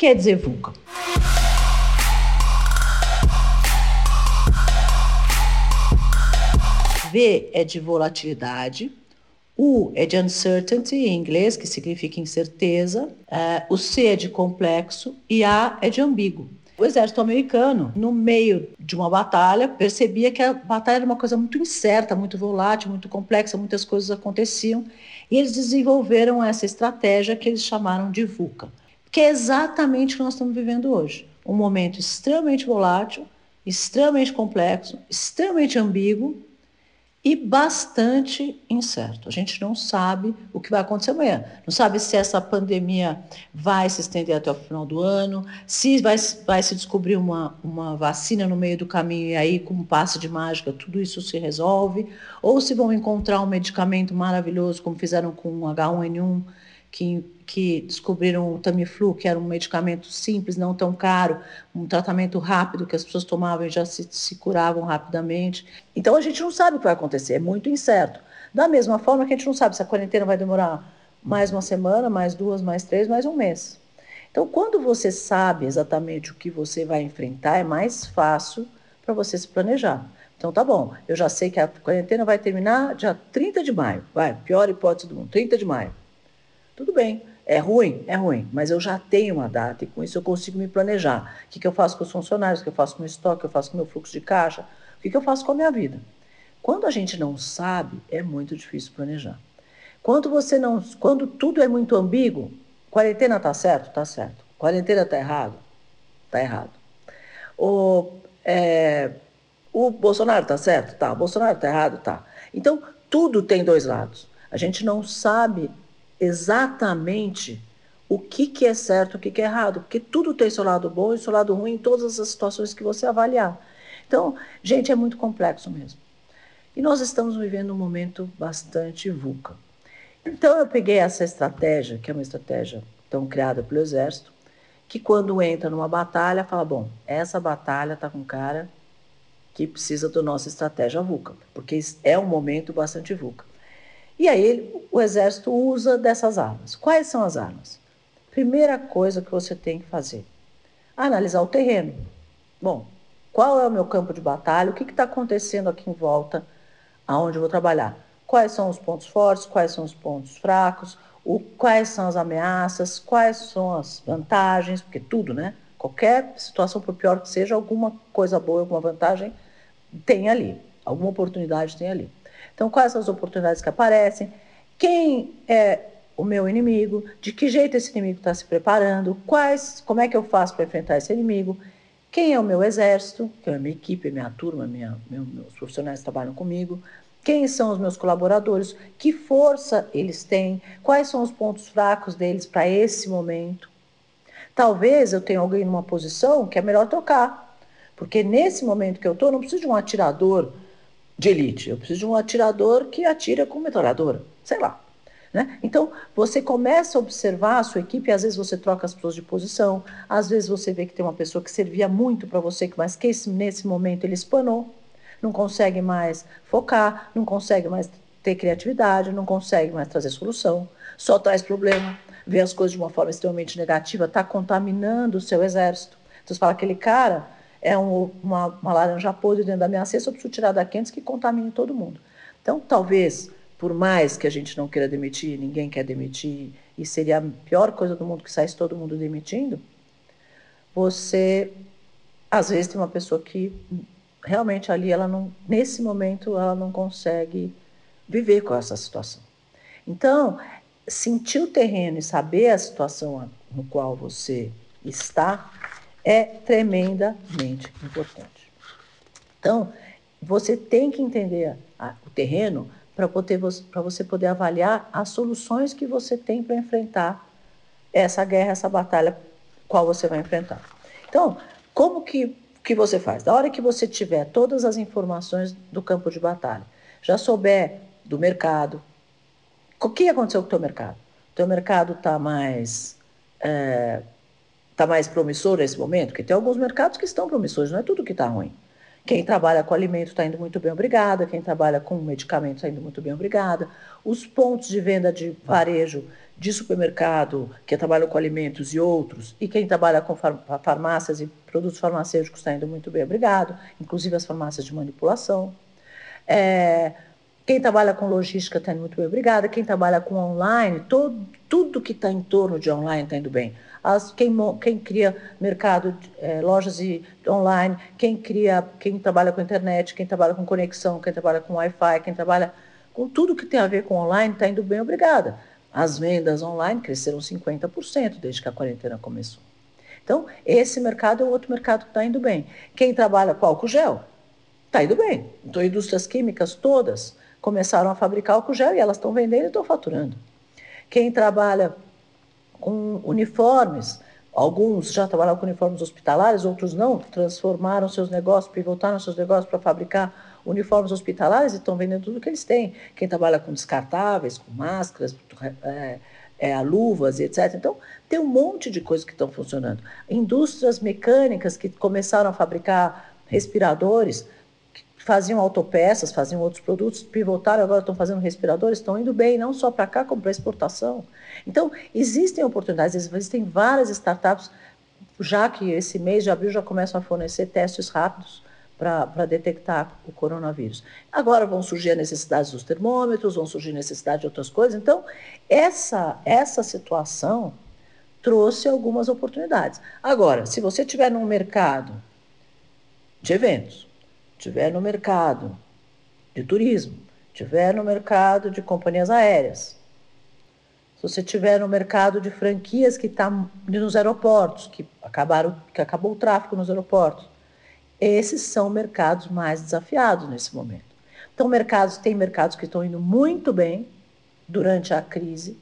quer dizer VUCA? V é de volatilidade, U é de uncertainty em inglês, que significa incerteza, uh, o C é de complexo e A é de ambíguo. O exército americano, no meio de uma batalha, percebia que a batalha era uma coisa muito incerta, muito volátil, muito complexa, muitas coisas aconteciam, e eles desenvolveram essa estratégia que eles chamaram de VUCA, que é exatamente o que nós estamos vivendo hoje. Um momento extremamente volátil, extremamente complexo, extremamente ambíguo, e bastante incerto. A gente não sabe o que vai acontecer amanhã. Não sabe se essa pandemia vai se estender até o final do ano, se vai, vai se descobrir uma, uma vacina no meio do caminho e aí, com um passe de mágica, tudo isso se resolve, ou se vão encontrar um medicamento maravilhoso, como fizeram com o H1N1, que que descobriram o Tamiflu, que era um medicamento simples, não tão caro, um tratamento rápido que as pessoas tomavam e já se, se curavam rapidamente. Então a gente não sabe o que vai acontecer, é muito incerto. Da mesma forma que a gente não sabe se a quarentena vai demorar mais uma semana, mais duas, mais três, mais um mês. Então, quando você sabe exatamente o que você vai enfrentar, é mais fácil para você se planejar. Então, tá bom, eu já sei que a quarentena vai terminar dia 30 de maio. Vai, pior hipótese do mundo, 30 de maio. Tudo bem. É ruim? É ruim, mas eu já tenho uma data e com isso eu consigo me planejar. O que, que eu faço com os funcionários, o que eu faço com o estoque, o que eu faço com o meu fluxo de caixa, o que, que eu faço com a minha vida. Quando a gente não sabe, é muito difícil planejar. Quando você não, quando tudo é muito ambíguo, quarentena está certo, está certo. Quarentena está errado, está errado. O, é, o Bolsonaro está certo, tá. O Bolsonaro está errado, tá. Então tudo tem dois lados. A gente não sabe exatamente o que, que é certo, o que, que é errado, porque tudo tem seu lado bom e seu lado ruim em todas as situações que você avaliar. Então, gente, é muito complexo mesmo. E nós estamos vivendo um momento bastante VUCA. Então, eu peguei essa estratégia, que é uma estratégia tão criada pelo Exército, que quando entra numa batalha, fala: bom, essa batalha está com cara que precisa da nossa estratégia VUCA, porque é um momento bastante VUCA. E aí o exército usa dessas armas. Quais são as armas? Primeira coisa que você tem que fazer: analisar o terreno. Bom, qual é o meu campo de batalha? O que está acontecendo aqui em volta, aonde eu vou trabalhar? Quais são os pontos fortes? Quais são os pontos fracos? O, quais são as ameaças? Quais são as vantagens? Porque tudo, né? Qualquer situação, por pior que seja, alguma coisa boa, alguma vantagem tem ali, alguma oportunidade tem ali. Então, quais são as oportunidades que aparecem? Quem é o meu inimigo? De que jeito esse inimigo está se preparando? Quais, como é que eu faço para enfrentar esse inimigo? Quem é o meu exército? Que é a minha equipe, minha turma, minha, meu, meus profissionais que trabalham comigo. Quem são os meus colaboradores? Que força eles têm? Quais são os pontos fracos deles para esse momento? Talvez eu tenha alguém numa posição que é melhor trocar. Porque nesse momento que eu estou, não preciso de um atirador de elite. Eu preciso de um atirador que atira com metralhadora, sei lá. Né? Então, você começa a observar a sua equipe, às vezes você troca as pessoas de posição, às vezes você vê que tem uma pessoa que servia muito para você, mas que esse, nesse momento ele espanou, não consegue mais focar, não consegue mais ter criatividade, não consegue mais trazer solução, só traz problema, vê as coisas de uma forma extremamente negativa, está contaminando o seu exército. Então, você fala, aquele cara é um, uma, uma, laranja podre dentro da minha cesta, eu preciso tirar daqui antes que contamine todo mundo. Então, talvez, por mais que a gente não queira demitir, ninguém quer demitir, e seria a pior coisa do mundo que saísse todo mundo demitindo, você, às vezes, tem uma pessoa que realmente ali, ela não, nesse momento, ela não consegue viver com essa situação. Então, sentir o terreno e saber a situação no qual você está é tremendamente importante. Então, você tem que entender a, o terreno para você poder avaliar as soluções que você tem para enfrentar essa guerra, essa batalha, qual você vai enfrentar. Então, como que, que você faz? Da hora que você tiver todas as informações do campo de batalha, já souber do mercado, o que aconteceu com o teu mercado? O teu mercado está mais é, está mais promissor nesse momento? Porque tem alguns mercados que estão promissores, não é tudo que está ruim. Quem trabalha com alimento está indo muito bem, obrigada. Quem trabalha com medicamento está indo muito bem, obrigada. Os pontos de venda de varejo de supermercado, que trabalham com alimentos e outros, e quem trabalha com farmácias e produtos farmacêuticos está indo muito bem, obrigado. Inclusive as farmácias de manipulação. É, quem trabalha com logística está indo muito bem, obrigada. Quem trabalha com online, todo, tudo que está em torno de online está indo bem as, quem, quem cria mercado, é, lojas e, online, quem cria, quem trabalha com internet, quem trabalha com conexão, quem trabalha com Wi-Fi, quem trabalha com tudo que tem a ver com online, está indo bem, obrigada. As vendas online cresceram 50% desde que a quarentena começou. Então, esse mercado é outro mercado que está indo bem. Quem trabalha com álcool gel, está indo bem. Então, indústrias químicas todas começaram a fabricar álcool gel e elas estão vendendo e estão faturando. Quem trabalha com uniformes. Alguns já trabalhavam com uniformes hospitalares, outros não, transformaram seus negócios, pivotaram seus negócios para fabricar uniformes hospitalares e estão vendendo tudo que eles têm. Quem trabalha com descartáveis, com máscaras, é, é, luvas e etc. Então, tem um monte de coisas que estão funcionando. Indústrias mecânicas que começaram a fabricar respiradores, faziam autopeças, faziam outros produtos, pivotaram, agora estão fazendo respiradores, estão indo bem, não só para cá, como para exportação. Então, existem oportunidades, existem várias startups, já que esse mês de abril já começam a fornecer testes rápidos para detectar o coronavírus. Agora vão surgir a necessidade dos termômetros, vão surgir a necessidade de outras coisas. Então, essa, essa situação trouxe algumas oportunidades. Agora, se você estiver num mercado de eventos, estiver no mercado de turismo, estiver no mercado de companhias aéreas, se você estiver no mercado de franquias que está nos aeroportos, que, acabaram, que acabou o tráfego nos aeroportos, esses são mercados mais desafiados nesse momento. Então, mercados, tem mercados que estão indo muito bem durante a crise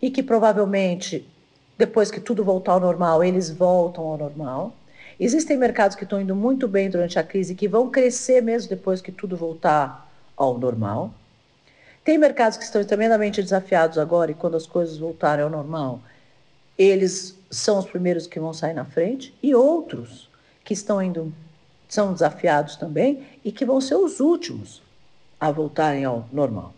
e que provavelmente, depois que tudo voltar ao normal, eles voltam ao normal. Existem mercados que estão indo muito bem durante a crise que vão crescer mesmo depois que tudo voltar ao normal. Tem mercados que estão tremendamente desafiados agora e quando as coisas voltarem ao normal, eles são os primeiros que vão sair na frente e outros que estão indo são desafiados também e que vão ser os últimos a voltarem ao normal.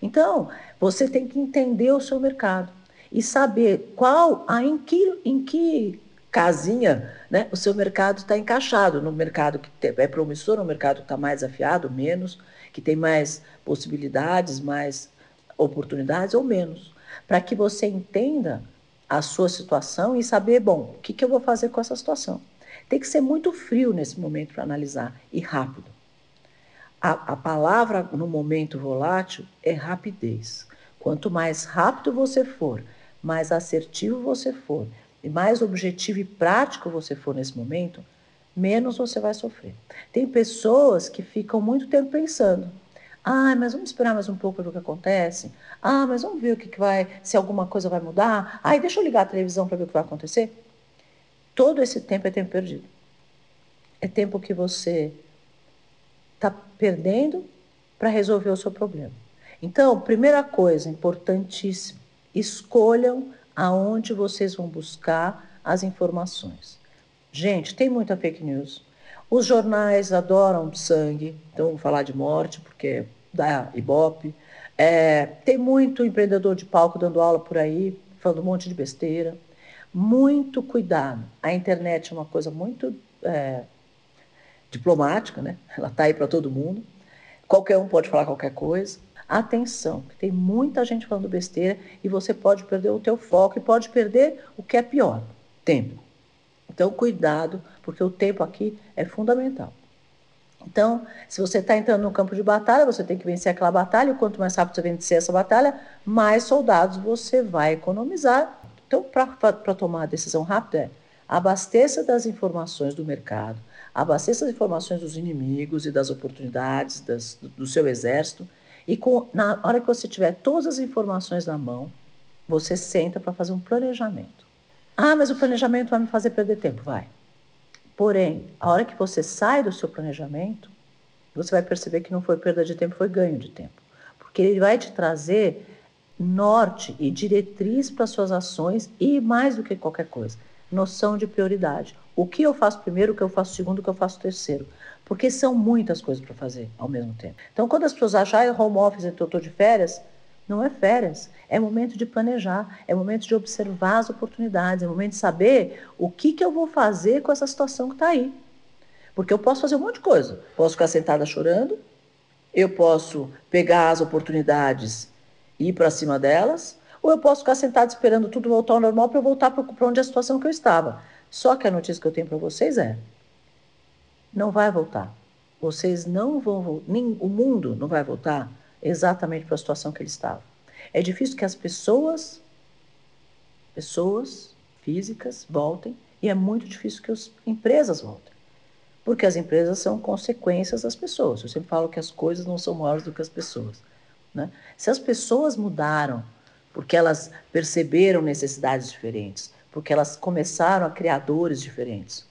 Então, você tem que entender o seu mercado e saber qual, a, em, que, em que casinha né, o seu mercado está encaixado. No mercado que é promissor, no mercado que está mais afiado, menos que tem mais possibilidades, mais oportunidades ou menos, para que você entenda a sua situação e saber, bom, o que, que eu vou fazer com essa situação. Tem que ser muito frio nesse momento para analisar e rápido. A, a palavra no momento volátil é rapidez. Quanto mais rápido você for, mais assertivo você for, e mais objetivo e prático você for nesse momento, menos você vai sofrer. Tem pessoas que ficam muito tempo pensando. Ah, mas vamos esperar mais um pouco para ver o que acontece. Ah, mas vamos ver o que, que vai, se alguma coisa vai mudar. Ah, deixa eu ligar a televisão para ver o que vai acontecer. Todo esse tempo é tempo perdido. É tempo que você está perdendo para resolver o seu problema. Então, primeira coisa importantíssima, escolham aonde vocês vão buscar as informações. Gente, tem muita fake news. Os jornais adoram sangue, então falar de morte, porque dá ibope. É, tem muito empreendedor de palco dando aula por aí, falando um monte de besteira. Muito cuidado. A internet é uma coisa muito é, diplomática, né? Ela está aí para todo mundo. Qualquer um pode falar qualquer coisa. Atenção, que tem muita gente falando besteira e você pode perder o teu foco e pode perder o que é pior, tempo. Então, cuidado, porque o tempo aqui é fundamental. Então, se você está entrando no campo de batalha, você tem que vencer aquela batalha. E quanto mais rápido você vencer essa batalha, mais soldados você vai economizar. Então, para tomar a decisão rápida, é abasteça das informações do mercado, abasteça as informações dos inimigos e das oportunidades das, do, do seu exército. E com, na hora que você tiver todas as informações na mão, você senta para fazer um planejamento. Ah, mas o planejamento vai me fazer perder tempo. Vai. Porém, a hora que você sai do seu planejamento, você vai perceber que não foi perda de tempo, foi ganho de tempo. Porque ele vai te trazer norte e diretriz para suas ações e mais do que qualquer coisa, noção de prioridade. O que eu faço primeiro, o que eu faço segundo, o que eu faço terceiro. Porque são muitas coisas para fazer ao mesmo tempo. Então, quando as pessoas acham, ah, home office, eu estou de férias, não é férias, é momento de planejar, é momento de observar as oportunidades, é momento de saber o que, que eu vou fazer com essa situação que está aí. Porque eu posso fazer um monte de coisa. Posso ficar sentada chorando, eu posso pegar as oportunidades e ir para cima delas, ou eu posso ficar sentado esperando tudo voltar ao normal para eu voltar para onde é a situação que eu estava. Só que a notícia que eu tenho para vocês é: não vai voltar. Vocês não vão, nem o mundo não vai voltar exatamente para a situação que ele estava. É difícil que as pessoas, pessoas físicas voltem e é muito difícil que as empresas voltem. Porque as empresas são consequências das pessoas. Eu sempre falo que as coisas não são maiores do que as pessoas. Né? Se as pessoas mudaram porque elas perceberam necessidades diferentes, porque elas começaram a criar dores diferentes,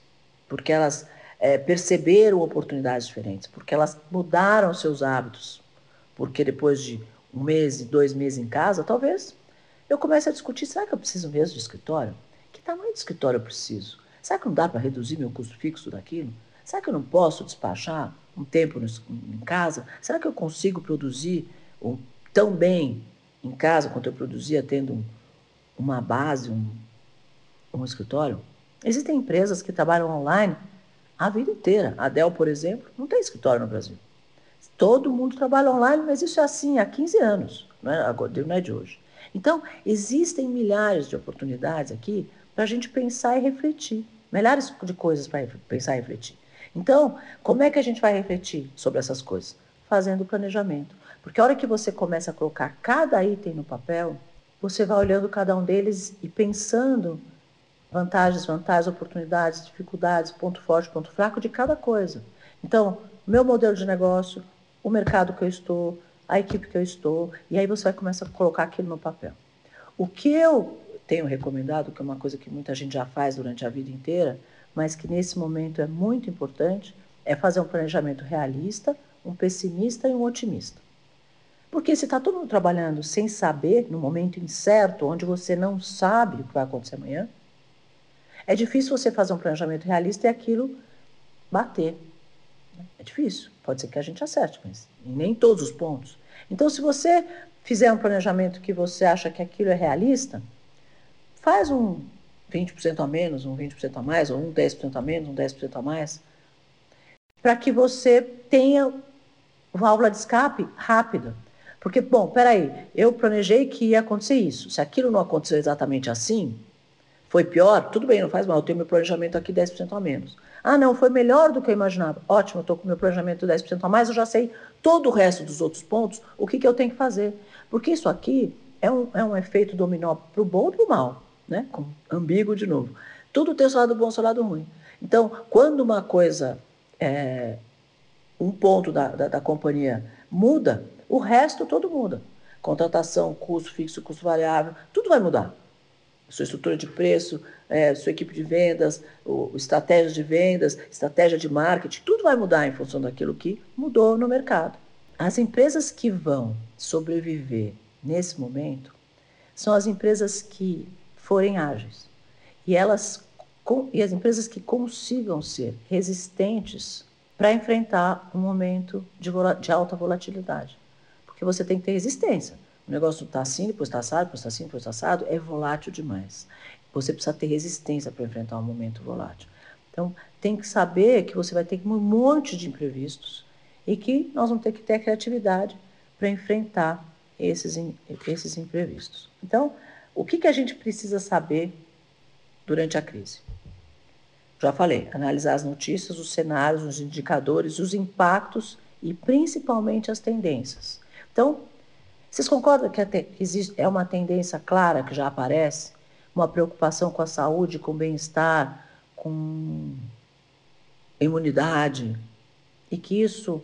porque elas é, perceberam oportunidades diferentes, porque elas mudaram seus hábitos, porque depois de um mês, dois meses em casa, talvez eu comece a discutir: será que eu preciso mesmo de escritório? Que tamanho de escritório eu preciso? Será que não dá para reduzir meu custo fixo daquilo? Será que eu não posso despachar um tempo no, em casa? Será que eu consigo produzir um, tão bem em casa quanto eu produzia tendo um, uma base, um, um escritório? Existem empresas que trabalham online a vida inteira. A Dell, por exemplo, não tem escritório no Brasil. Todo mundo trabalha online, mas isso é assim há 15 anos, não é, não é de hoje. Então, existem milhares de oportunidades aqui para a gente pensar e refletir. Milhares de coisas para pensar e refletir. Então, como é que a gente vai refletir sobre essas coisas? Fazendo planejamento. Porque a hora que você começa a colocar cada item no papel, você vai olhando cada um deles e pensando vantagens, vantagens, oportunidades, dificuldades, ponto forte, ponto fraco de cada coisa. Então, meu modelo de negócio, o mercado que eu estou, a equipe que eu estou, e aí você vai começar a colocar aquilo no papel. O que eu tenho recomendado, que é uma coisa que muita gente já faz durante a vida inteira, mas que nesse momento é muito importante, é fazer um planejamento realista, um pessimista e um otimista. Porque se está todo mundo trabalhando sem saber, no momento incerto, onde você não sabe o que vai acontecer amanhã, é difícil você fazer um planejamento realista e aquilo bater. É difícil. Pode ser que a gente acerte, mas nem todos os pontos. Então, se você fizer um planejamento que você acha que aquilo é realista, faz um 20% a menos, um 20% a mais, ou um 10% a menos, um 10% a mais, para que você tenha válvula de escape rápida. Porque, bom, peraí, eu planejei que ia acontecer isso. Se aquilo não aconteceu exatamente assim, foi pior, tudo bem, não faz mal, eu tenho meu planejamento aqui 10% a menos. Ah, não, foi melhor do que eu imaginava. Ótimo, estou com meu planejamento 10% a mais, eu já sei todo o resto dos outros pontos, o que, que eu tenho que fazer. Porque isso aqui é um, é um efeito dominó para o bom e para o mal né? Com ambíguo de novo. Tudo tem o seu lado bom e o seu lado ruim. Então, quando uma coisa, é, um ponto da, da, da companhia muda, o resto todo muda. Contratação, custo fixo, custo variável, tudo vai mudar. Sua estrutura de preço, é, sua equipe de vendas, o, estratégia de vendas, estratégia de marketing, tudo vai mudar em função daquilo que mudou no mercado. As empresas que vão sobreviver nesse momento são as empresas que forem ágeis. E elas e as empresas que consigam ser resistentes para enfrentar um momento de, de, alta volatilidade. Porque você tem que ter resistência. O negócio está assim, depois está assado, depois está assim, depois está assado, é volátil demais. Você precisa ter resistência para enfrentar um momento volátil. Então, tem que saber que você vai ter um monte de imprevistos e que nós vamos ter que ter criatividade para enfrentar esses, esses imprevistos. Então, o que, que a gente precisa saber durante a crise? Já falei, analisar as notícias, os cenários, os indicadores, os impactos e principalmente as tendências. Então, vocês concordam que existe, é uma tendência clara que já aparece? Uma preocupação com a saúde, com o bem-estar, com imunidade, e que isso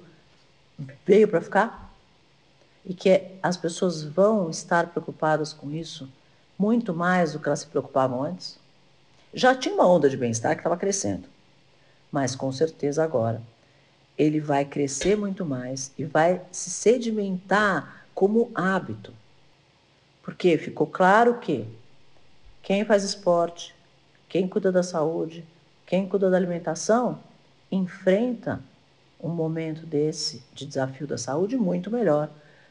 veio para ficar? E que as pessoas vão estar preocupadas com isso muito mais do que elas se preocupavam antes. Já tinha uma onda de bem-estar que estava crescendo, mas com certeza agora ele vai crescer muito mais e vai se sedimentar como hábito. Porque ficou claro que quem faz esporte, quem cuida da saúde, quem cuida da alimentação, enfrenta um momento desse de desafio da saúde muito melhor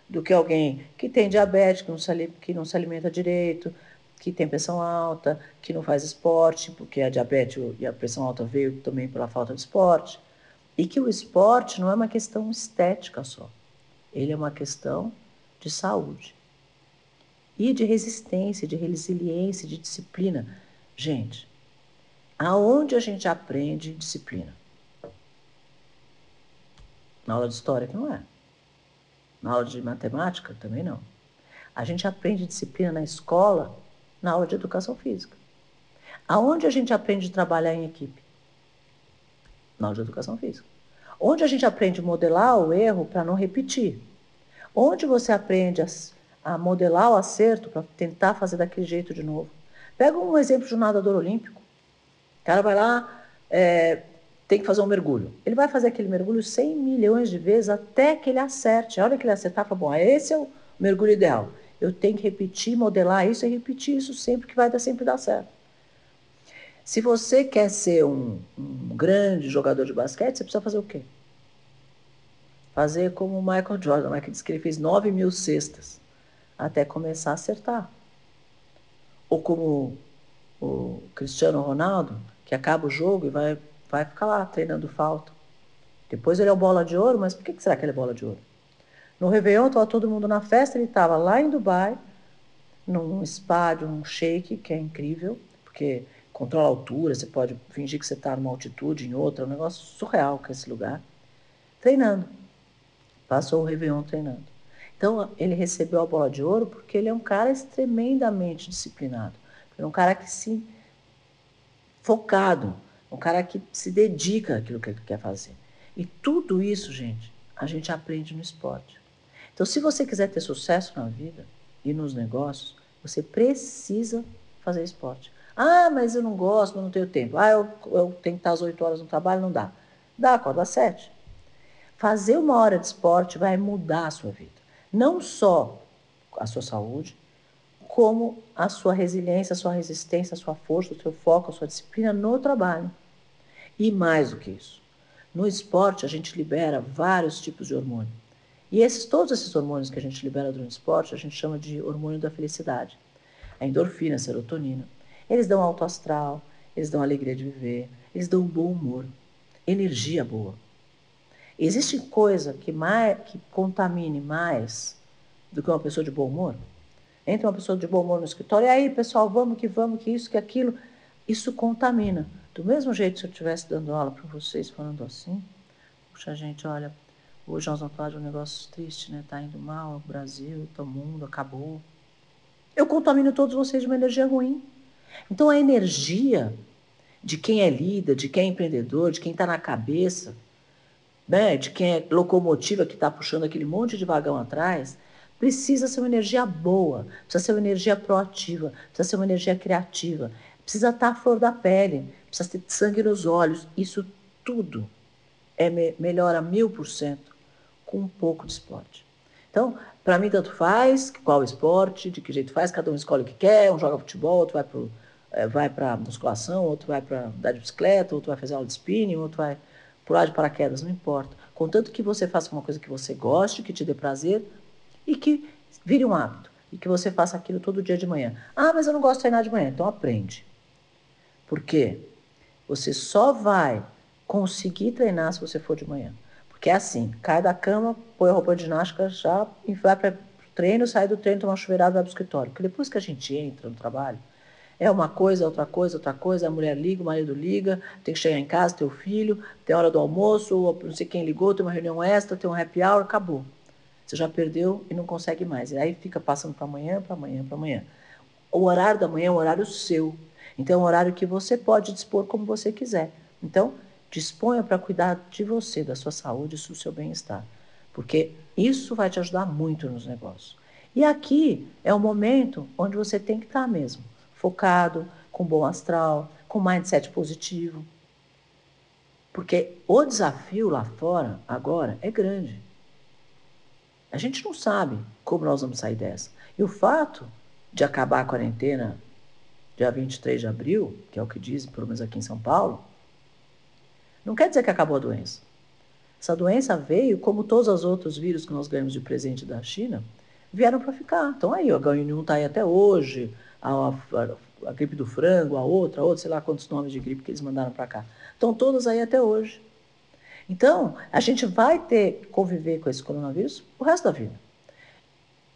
do que alguém que tem diabetes, que não se, que não se alimenta direito, que tem pressão alta, que não faz esporte, porque a diabetes e a pressão alta veio também pela falta de esporte. E que o esporte não é uma questão estética só, ele é uma questão de saúde. E de resistência, de resiliência, de disciplina. Gente, aonde a gente aprende disciplina? Na aula de história que não é. Na aula de matemática também não. A gente aprende disciplina na escola, na aula de educação física. Aonde a gente aprende a trabalhar em equipe? Na aula de educação física. Onde a gente aprende a modelar o erro para não repetir? Onde você aprende a, modelar o acerto para tentar fazer daquele jeito de novo? Pega um exemplo de um nadador olímpico. O cara vai lá, é, tem que fazer um mergulho. Ele vai fazer aquele mergulho 100 milhões de vezes até que ele acerte. A hora que ele acertar, fala, bom, esse é o mergulho ideal. Eu tenho que repetir, modelar isso e repetir isso sempre que vai dar, sempre dar certo. Se você quer ser um, um grande jogador de basquete, você precisa fazer o quê? Fazer como o Michael Jordan, né, que disse que ele fez 9 mil cestas até começar a acertar. Ou como o Cristiano Ronaldo, que acaba o jogo e vai, vai ficar lá treinando falta. Depois ele é o bola de ouro, mas por que será que ele é bola de ouro? No Réveillon estava todo mundo na festa, ele estava lá em Dubai, num spa de um shake, que é incrível, porque controla a altura, você pode fingir que você está numa altitude, em outra, é um negócio surreal que é esse lugar. Treinando. Passou o Réveillon treinando. Então, ele recebeu a bola de ouro porque ele é um cara tremendamente disciplinado. É um cara que se focado, um cara que se dedica àquilo que ele quer fazer. E tudo isso, gente, a gente aprende no esporte. Então, se você quiser ter sucesso na vida e nos negócios, você precisa fazer esporte. Ah, mas eu não gosto, não tenho tempo. Ah, eu, eu tenho que estar às 8 horas no trabalho, não dá. Dá, acorda às 7. Fazer uma hora de esporte vai mudar a sua vida. Não só a sua saúde, como a sua resiliência, a sua resistência, a sua força, o seu foco, a sua disciplina no trabalho. E mais do que isso, no esporte a gente libera vários tipos de hormônio. E esses, todos esses hormônios que a gente libera durante o esporte, a gente chama de hormônio da felicidade. A endorfina, a serotonina. Eles dão alto astral, eles dão alegria de viver, eles dão bom humor, energia boa. Existe coisa que, mais, que contamine mais do que uma pessoa de bom humor? Entra uma pessoa de bom humor no escritório, e aí, pessoal, vamos que vamos, que isso, que aquilo. Isso contamina. Do mesmo jeito, se eu estivesse dando aula para vocês falando assim, puxa, gente, olha, hoje nós vamos falar de um negócio triste, né? Tá indo mal, o Brasil, o mundo, acabou. Eu contamino todos vocês de uma energia ruim. Então, a energia de quem é líder, de quem é empreendedor, de quem está na cabeça, né, de quem é locomotiva que está puxando aquele monte de vagão atrás, precisa ser uma energia boa, precisa ser uma energia proativa, precisa ser uma energia criativa, precisa estar tá à flor da pele, precisa ter sangue nos olhos. Isso tudo é me melhora mil por cento com um pouco de esporte. Então, para mim, tanto faz qual esporte, de que jeito faz, cada um escolhe o que quer, um joga futebol, outro vai para é, vai para musculação, outro vai para andar de bicicleta, outro vai fazer aula de spinning, outro vai pular de paraquedas, não importa. Contanto que você faça uma coisa que você goste, que te dê prazer e que vire um hábito. E que você faça aquilo todo dia de manhã. Ah, mas eu não gosto de treinar de manhã. Então aprende. Por quê? Você só vai conseguir treinar se você for de manhã. Porque é assim, cai da cama, põe a roupa de ginástica já vai para o treino, sai do treino, toma uma chuveirada vai para o escritório. Porque depois que a gente entra no trabalho, é uma coisa, outra coisa, outra coisa, a mulher liga, o marido liga, tem que chegar em casa, ter o filho, tem hora do almoço, não sei quem ligou, tem uma reunião extra, tem um happy hour, acabou. Você já perdeu e não consegue mais. E aí fica passando para amanhã, para amanhã, para amanhã. O horário da manhã é um horário seu. Então é um horário que você pode dispor como você quiser. Então, disponha para cuidar de você, da sua saúde do seu bem-estar. Porque isso vai te ajudar muito nos negócios. E aqui é o momento onde você tem que estar mesmo focado, com bom astral, com mindset positivo. Porque o desafio lá fora, agora, é grande. A gente não sabe como nós vamos sair dessa. E o fato de acabar a quarentena dia 23 de abril, que é o que dizem, pelo menos aqui em São Paulo, não quer dizer que acabou a doença. Essa doença veio, como todos os outros vírus que nós ganhamos de presente da China, vieram para ficar. Então aí, o H1N1 está aí até hoje, a, a, a, gripe do frango, a outra, a outra, sei lá quantos nomes de gripe que eles mandaram para cá. Estão todas aí até hoje. Então, a gente vai ter que conviver com esse coronavírus o resto da vida.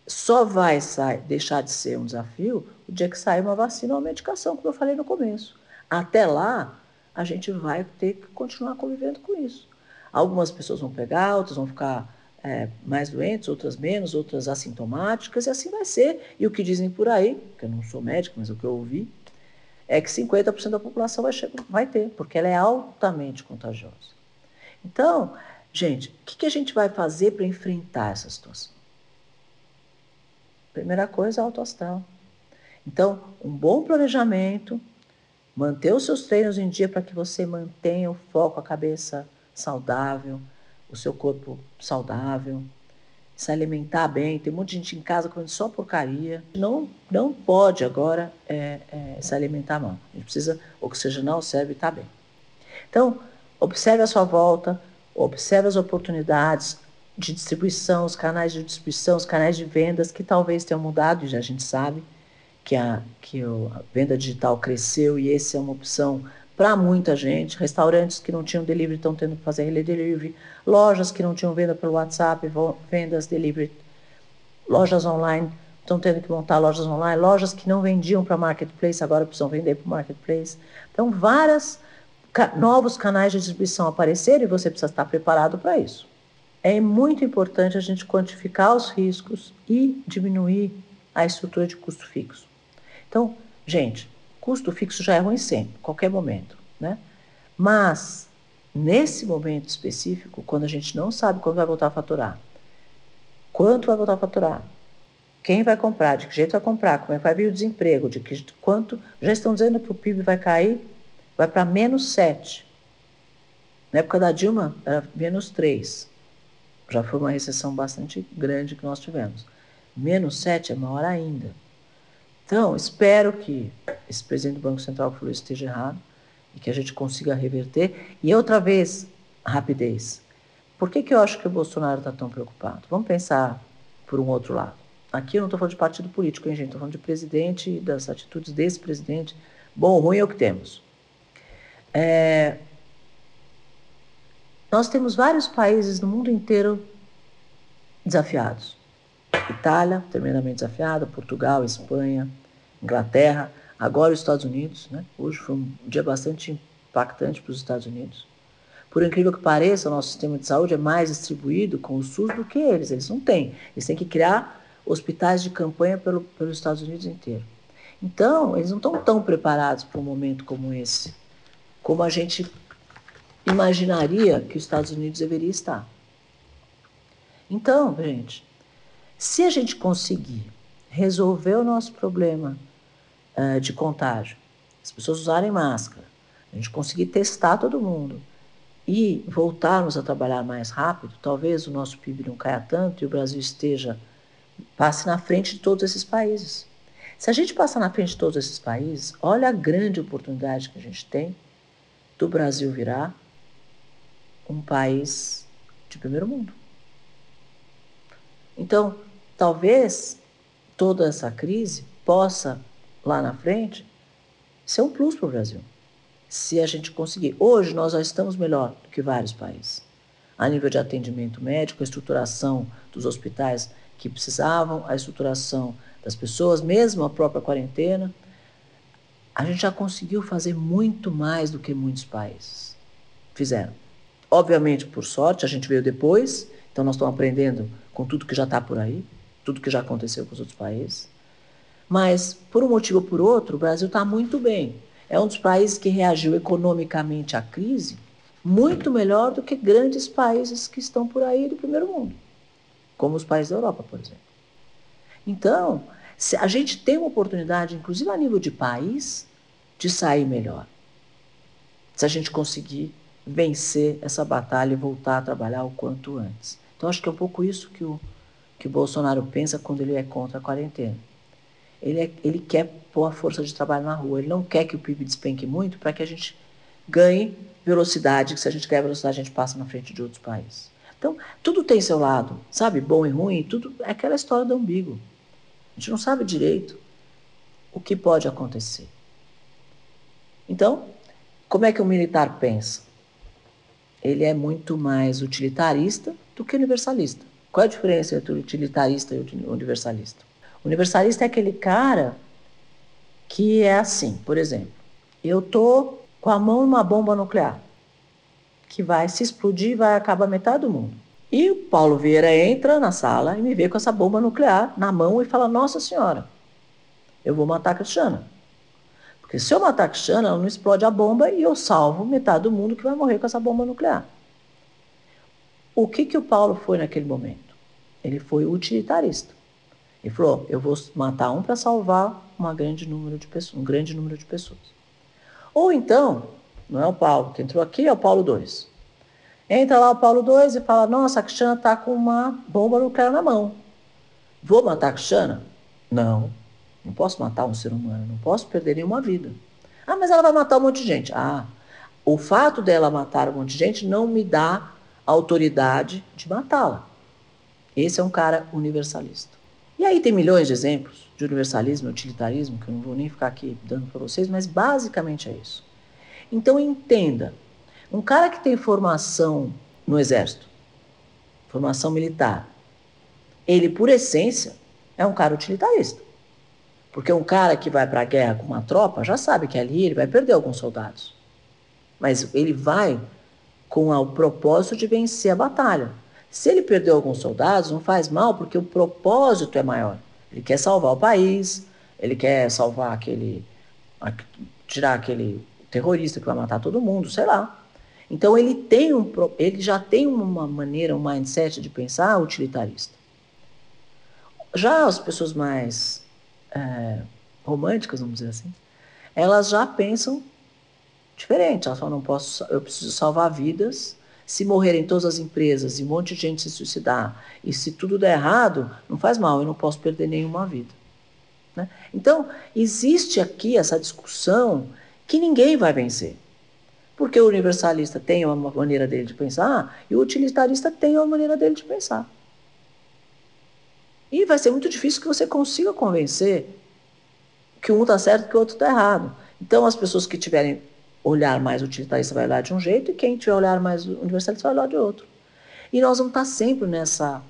Só vai sair, deixar de ser um desafio o dia que sair uma vacina ou uma medicação, como eu falei no começo. Até lá, a gente vai ter que continuar convivendo com isso. Algumas pessoas vão pegar, outras vão ficar é, mais doentes, outras menos, outras assintomáticas, e assim vai ser. E o que dizem por aí, que eu não sou médico, mas o que eu ouvi, é que 50% da população vai, chegar, vai ter, porque ela é altamente contagiosa. Então, gente, o que, que a gente vai fazer para enfrentar essa situação? Primeira coisa, alto astral. Então, um bom planejamento, manter os seus treinos em dia para que você mantenha o foco, a cabeça saudável, o seu corpo saudável, se alimentar bem. Tem um monte de gente em casa comendo só porcaria. Não, não pode agora é, é, se alimentar mal. A gente precisa oxigenar o cérebro e estar tá bem. Então, observe a sua volta, observe as oportunidades de distribuição, os canais de distribuição, os canais de vendas que talvez tenham mudado, já a gente sabe que a, que a venda digital cresceu e essa é uma opção para muita gente. Restaurantes que não tinham delivery estão tendo que fazer delivery, lojas que não tinham venda pelo WhatsApp, vendas delivery, lojas online estão tendo que montar lojas online, lojas que não vendiam para marketplace agora precisam vender para marketplace. Então, vários ca novos canais de distribuição apareceram e você precisa estar preparado para isso. É muito importante a gente quantificar os riscos e diminuir a estrutura de custo fixo. Então, gente, Custo fixo já é ruim sempre, qualquer momento, né? Mas, nesse momento específico, quando a gente não sabe quando vai voltar a faturar, quanto vai voltar a faturar, quem vai comprar, de que jeito vai comprar, como é que vai vir o desemprego, de que quanto. Já estão dizendo que o PIB vai cair, vai para menos 7. Na época da Dilma, era menos 3. Já foi uma recessão bastante grande que nós tivemos. Menos 7 é maior ainda. Então, espero que esse presidente do Banco Central falou esteja errado e que a gente consiga reverter. E outra vez, rapidez. Por que, que eu acho que o Bolsonaro está tão preocupado? Vamos pensar por um outro lado. Aqui eu não estou falando de partido político, hein, gente? Estou falando de presidente e das atitudes desse presidente. Bom ou ruim é o que temos. É... Nós temos vários países no mundo inteiro desafiados. Itália, tremendamente desafiada, Portugal, Espanha, Inglaterra, agora os Estados Unidos. Né? Hoje foi um dia bastante impactante para os Estados Unidos. Por incrível que pareça, o nosso sistema de saúde é mais distribuído com o SUS do que eles. Eles não têm. Eles têm que criar hospitais de campanha pelo, pelos Estados Unidos inteiro. Então, eles não estão tão preparados para um momento como esse, como a gente imaginaria que os Estados Unidos deveria estar. Então, gente, se a gente conseguir resolver o nosso problema uh, de contágio, as pessoas usarem máscara, a gente conseguir testar todo mundo e voltarmos a trabalhar mais rápido, talvez o nosso PIB não caia tanto e o Brasil esteja passe na frente de todos esses países. Se a gente passar na frente de todos esses países, olha a grande oportunidade que a gente tem do Brasil virar um país de primeiro mundo. Então, talvez toda essa crise possa, lá na frente, ser um plus para o Brasil. Se a gente conseguir. Hoje nós já estamos melhor do que vários países. A nível de atendimento médico, a estruturação dos hospitais que precisavam, a estruturação das pessoas, mesmo a própria quarentena. A gente já conseguiu fazer muito mais do que muitos países fizeram. Obviamente, por sorte, a gente veio depois, então nós estamos aprendendo com tudo que já está por aí tudo que já aconteceu com os outros países. Mas, por um motivo ou por outro, o Brasil está muito bem. É um dos países que reagiu economicamente à crise muito melhor do que grandes países que estão por aí do primeiro mundo, como os países da Europa, por exemplo. Então, a gente tem uma oportunidade, inclusive a nível de país, de sair melhor. Se a gente conseguir vencer essa batalha e voltar a trabalhar o quanto antes. Então, acho que é um pouco isso que o que o Bolsonaro pensa quando ele é contra a quarentena. Ele, é, ele quer pôr a força de trabalho na rua. Ele não quer que o PIB despenque muito para que a gente ganhe velocidade, que se a gente ganhar velocidade, a gente passa na frente de outros países. Então, tudo tem seu lado, sabe? Bom e ruim, tudo é aquela história do umbigo. A gente não sabe direito o que pode acontecer. Então, como é que o militar pensa? Ele é muito mais utilitarista do que universalista. Qual é a diferença entre utilitarista e universalista? Universalista é aquele cara que é assim, por exemplo, eu tô com a mão numa bomba nuclear que vai se explodir e vai acabar metade do mundo. E o Paulo Vieira entra na sala e me vê com essa bomba nuclear na mão e fala: Nossa Senhora, eu vou matar a Cristiana. Porque se eu matar a Cristiana, ela não explode a bomba e eu salvo metade do mundo que vai morrer com essa bomba nuclear. O que, que o Paulo foi naquele momento? Ele foi utilitarista. Ele falou: Eu vou matar um para salvar uma grande número de pessoas, um grande número de pessoas. Ou então, não é o Paulo que entrou aqui, é o Paulo 2. Entra lá o Paulo 2 e fala: Nossa, a Cristiana está com uma bomba nuclear na mão. Vou matar a Cristiana? Não. Não posso matar um ser humano, não posso perder nenhuma vida. Ah, mas ela vai matar um monte de gente. Ah, o fato dela matar um monte de gente não me dá autoridade de matá-la. Esse é um cara universalista. E aí tem milhões de exemplos de universalismo e utilitarismo, que eu não vou nem ficar aqui dando para vocês, mas basicamente é isso. Então entenda, um cara que tem formação no exército, formação militar, ele por essência é um cara utilitarista. Porque um cara que vai para a guerra com uma tropa já sabe que ali ele vai perder alguns soldados. Mas ele vai com o propósito de vencer a batalha. Se ele perdeu alguns soldados, não faz mal, porque o propósito é maior. Ele quer salvar o país, ele quer salvar aquele. tirar aquele terrorista que vai matar todo mundo, sei lá. Então ele tem um, ele já tem uma maneira, um mindset de pensar utilitarista. Já as pessoas mais é, românticas, vamos dizer assim, elas já pensam diferente. Elas falam, não posso, eu preciso salvar vidas se morrerem todas as empresas e um monte de gente se suicidar, e se tudo der errado, não faz mal, eu não posso perder nenhuma vida. Né? Então, existe aqui essa discussão que ninguém vai vencer. Porque o universalista tem uma maneira dele de pensar e o utilitarista tem uma maneira dele de pensar. E vai ser muito difícil que você consiga convencer que um está certo e que o outro está errado. Então, as pessoas que tiverem olhar mais utilitarista vai olhar de um jeito e quem tiver olhar mais universalista vai olhar de outro. E nós vamos estar sempre nessa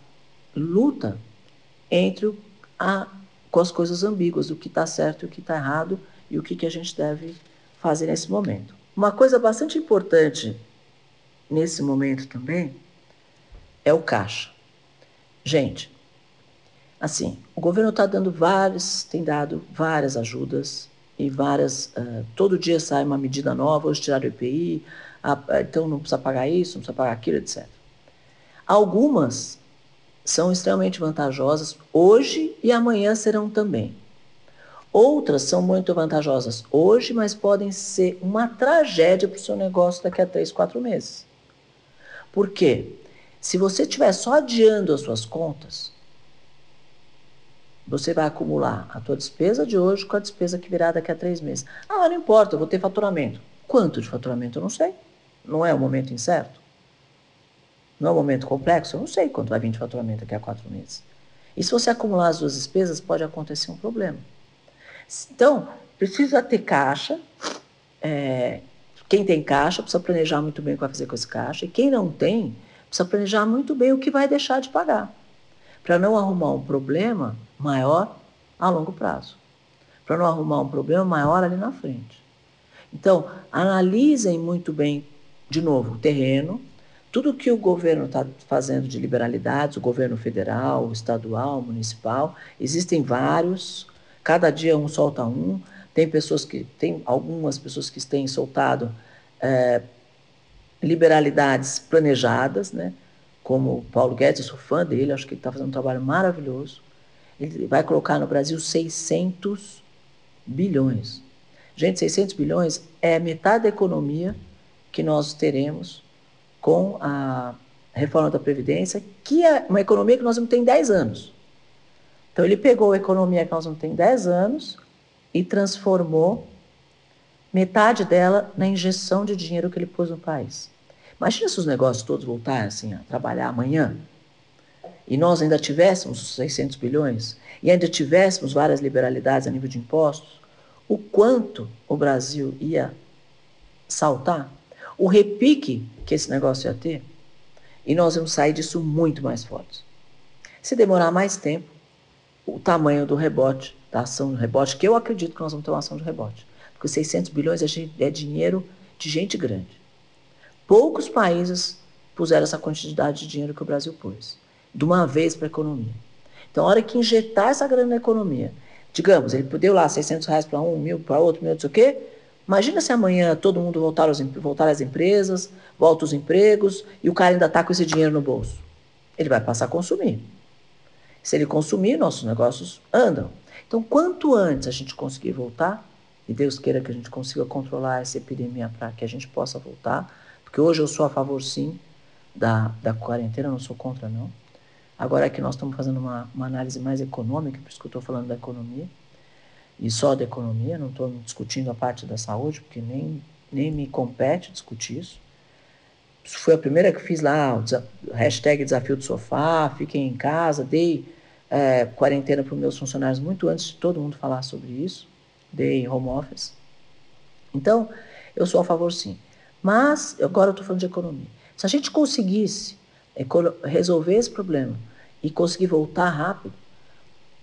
luta entre a, com as coisas ambíguas, o que está certo e o que está errado e o que, que a gente deve fazer nesse momento. Uma coisa bastante importante nesse momento também é o caixa. Gente, assim, o governo está dando vários, tem dado várias ajudas e várias. Uh, todo dia sai uma medida nova, hoje tiraram o IPI, a, a, então não precisa pagar isso, não precisa pagar aquilo, etc. Algumas são extremamente vantajosas hoje e amanhã serão também. Outras são muito vantajosas hoje, mas podem ser uma tragédia para o seu negócio daqui a três, quatro meses. Por quê? Se você estiver só adiando as suas contas, você vai acumular a tua despesa de hoje com a despesa que virá daqui a três meses. Ah, não importa, eu vou ter faturamento. Quanto de faturamento? Eu não sei. Não é o momento incerto? Não é um momento complexo? Eu não sei quanto vai vir de faturamento daqui a quatro meses. E se você acumular as duas despesas, pode acontecer um problema. Então, precisa ter caixa. É, quem tem caixa precisa planejar muito bem o que vai fazer com esse caixa. E quem não tem, precisa planejar muito bem o que vai deixar de pagar. Para não arrumar um problema maior a longo prazo. Para não arrumar um problema maior ali na frente. Então, analisem muito bem, de novo, o terreno, tudo que o governo está fazendo de liberalidades, o governo federal, estadual, municipal, existem vários, cada dia um solta um. Tem pessoas que, tem algumas pessoas que têm soltado é, liberalidades planejadas, né? Como o Paulo Guedes, eu sou fã dele, acho que ele está fazendo um trabalho maravilhoso. Ele vai colocar no Brasil 600 bilhões. Gente, 600 bilhões é metade da economia que nós teremos com a reforma da Previdência, que é uma economia que nós ter em 10 anos. Então ele pegou a economia que nós não tem 10 anos e transformou metade dela na injeção de dinheiro que ele pôs no país. Imagina se os negócios todos voltassem a trabalhar amanhã e nós ainda tivéssemos 600 bilhões e ainda tivéssemos várias liberalidades a nível de impostos, o quanto o Brasil ia saltar, o repique que esse negócio ia ter, e nós vamos sair disso muito mais fortes. Se demorar mais tempo, o tamanho do rebote, da ação de rebote, que eu acredito que nós vamos ter uma ação de rebote, porque 600 bilhões é, é dinheiro de gente grande. Poucos países puseram essa quantidade de dinheiro que o Brasil pôs, de uma vez para a economia. Então, a hora que injetar essa grana na economia, digamos, ele deu lá 600 reais para um, mil para outro, mil, não sei o quê, imagina se amanhã todo mundo voltar, aos, voltar às empresas, volta os empregos e o cara ainda está com esse dinheiro no bolso. Ele vai passar a consumir. Se ele consumir, nossos negócios andam. Então, quanto antes a gente conseguir voltar, e Deus queira que a gente consiga controlar essa epidemia para que a gente possa voltar, porque hoje eu sou a favor, sim, da, da quarentena, não sou contra, não. Agora é que nós estamos fazendo uma, uma análise mais econômica, por isso que eu estou falando da economia, e só da economia, não estou discutindo a parte da saúde, porque nem, nem me compete discutir isso. Isso foi a primeira que fiz lá, o hashtag desafio do sofá, fiquem em casa, dei é, quarentena para os meus funcionários muito antes de todo mundo falar sobre isso, dei home office. Então, eu sou a favor sim. Mas, agora eu estou falando de economia. Se a gente conseguisse resolver esse problema e conseguir voltar rápido,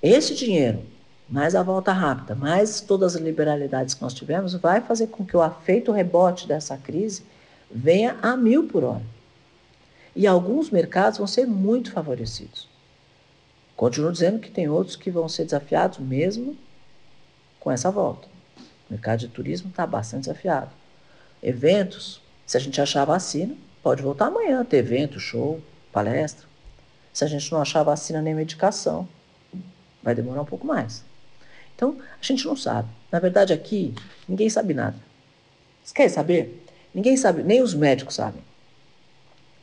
esse dinheiro, mais a volta rápida, mais todas as liberalidades que nós tivemos, vai fazer com que o afeito rebote dessa crise venha a mil por hora. E alguns mercados vão ser muito favorecidos. Continuo dizendo que tem outros que vão ser desafiados mesmo com essa volta. O mercado de turismo está bastante desafiado. Eventos, se a gente achar vacina, pode voltar amanhã, ter evento, show, palestra. Se a gente não achar vacina nem medicação, vai demorar um pouco mais. Então, a gente não sabe. Na verdade, aqui, ninguém sabe nada. Vocês querem saber? Ninguém sabe, nem os médicos sabem.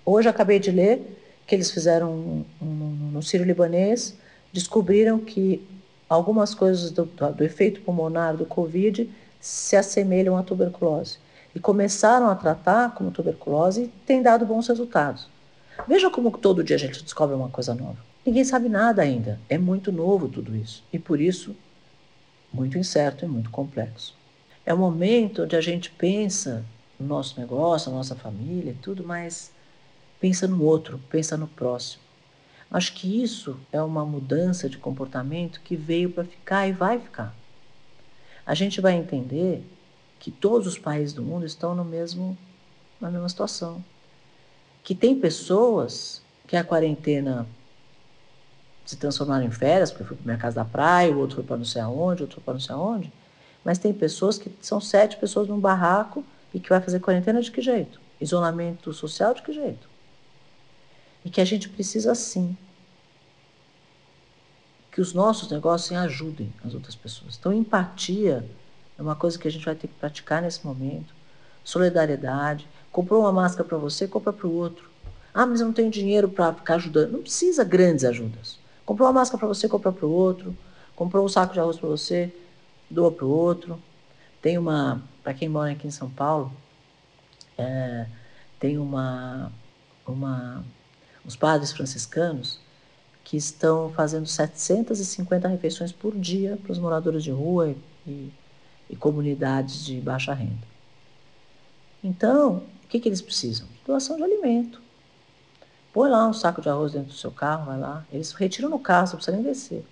Hoje acabei de ler que eles fizeram um, um, no Sírio Libanês, descobriram que algumas coisas do, do efeito pulmonar do Covid se assemelham à tuberculose e começaram a tratar como tuberculose tem dado bons resultados. Veja como todo dia a gente descobre uma coisa nova. Ninguém sabe nada ainda. É muito novo tudo isso. E por isso, muito incerto e muito complexo. É o momento onde a gente pensa no nosso negócio, na nossa família e tudo, mas pensa no outro, pensa no próximo. Acho que isso é uma mudança de comportamento que veio para ficar e vai ficar. A gente vai entender que todos os países do mundo estão no mesmo, na mesma situação. Que tem pessoas que a quarentena se transformaram em férias, porque foi para minha casa da praia, o outro foi para não sei aonde, outro foi para não sei aonde. Mas tem pessoas que são sete pessoas num barraco e que vai fazer quarentena de que jeito? Isolamento social de que jeito? E que a gente precisa sim que os nossos negócios ajudem as outras pessoas. Então, empatia é uma coisa que a gente vai ter que praticar nesse momento. Solidariedade. Comprou uma máscara para você, compra para o outro. Ah, mas eu não tenho dinheiro para ficar ajudando. Não precisa grandes ajudas. Comprou uma máscara para você, compra para o outro. Comprou um saco de arroz para você, doa para o outro. Tem uma, para quem mora aqui em São Paulo, é, tem uma, uma, os padres franciscanos que estão fazendo 750 refeições por dia para os moradores de rua e, e e comunidades de baixa renda. Então, o que, que eles precisam? Doação de alimento. Põe lá um saco de arroz dentro do seu carro, vai lá. Eles retiram no carro, você não precisa nem descer.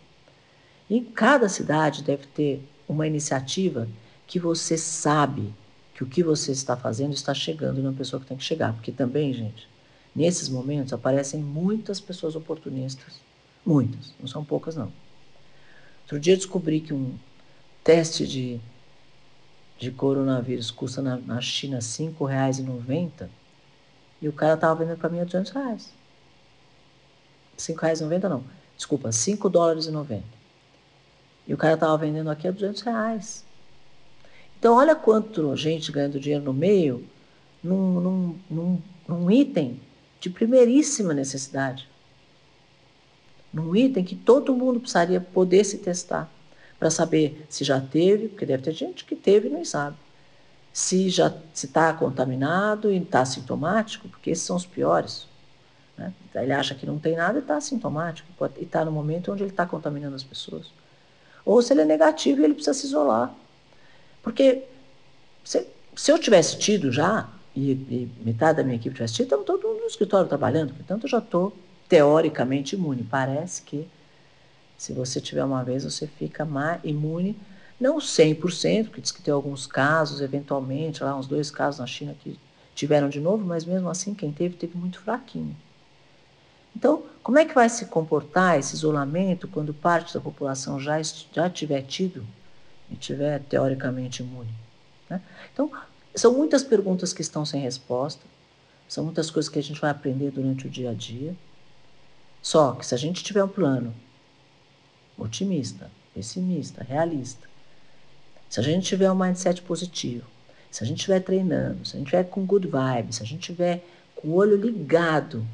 E em cada cidade deve ter uma iniciativa que você sabe que o que você está fazendo está chegando na pessoa que tem que chegar. Porque também, gente, nesses momentos aparecem muitas pessoas oportunistas. Muitas, não são poucas, não. Outro dia descobri que um teste de de coronavírus custa na, na China R$ 5,90 e o cara estava vendendo para mim a 200 reais. R$ 5,90 não, desculpa, 5 dólares e 90. E o cara estava vendendo aqui a 200 reais. Então olha quanto gente ganhando dinheiro no meio num, num, num, num item de primeiríssima necessidade. num item que todo mundo precisaria poder se testar para saber se já teve, porque deve ter gente que teve e nem sabe. Se já está contaminado e está sintomático, porque esses são os piores. Né? Ele acha que não tem nada e está sintomático, e está no momento onde ele está contaminando as pessoas. Ou se ele é negativo e ele precisa se isolar. Porque se, se eu tivesse tido já, e, e, metade da minha equipe tivesse tido, estamos todo mundo no escritório trabalhando, portanto eu já estou teoricamente imune. Parece que se você tiver uma vez, você fica imune, não 100%, porque diz que tem alguns casos, eventualmente, lá uns dois casos na China que tiveram de novo, mas mesmo assim quem teve, teve muito fraquinho. Então, como é que vai se comportar esse isolamento quando parte da população já, já tiver tido e tiver teoricamente imune? Né? Então, são muitas perguntas que estão sem resposta, são muitas coisas que a gente vai aprender durante o dia a dia. Só que se a gente tiver um plano otimista, pessimista, realista, se a gente tiver um mindset positivo, se a gente estiver treinando, se a gente estiver com good vibes, se a gente estiver com o olho ligado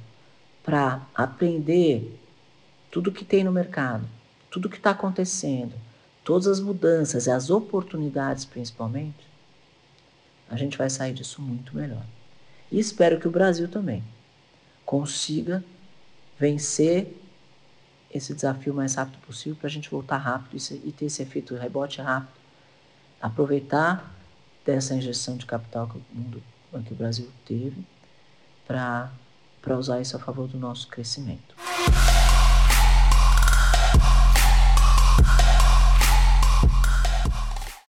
para aprender tudo que tem no mercado, tudo que está acontecendo, todas as mudanças e as oportunidades principalmente, a gente vai sair disso muito melhor. E espero que o Brasil também consiga vencer esse desafio o mais rápido possível para a gente voltar rápido e ter esse efeito rebote rápido. Aproveitar dessa injeção de capital que o, mundo, que o Brasil teve para usar isso a favor do nosso crescimento.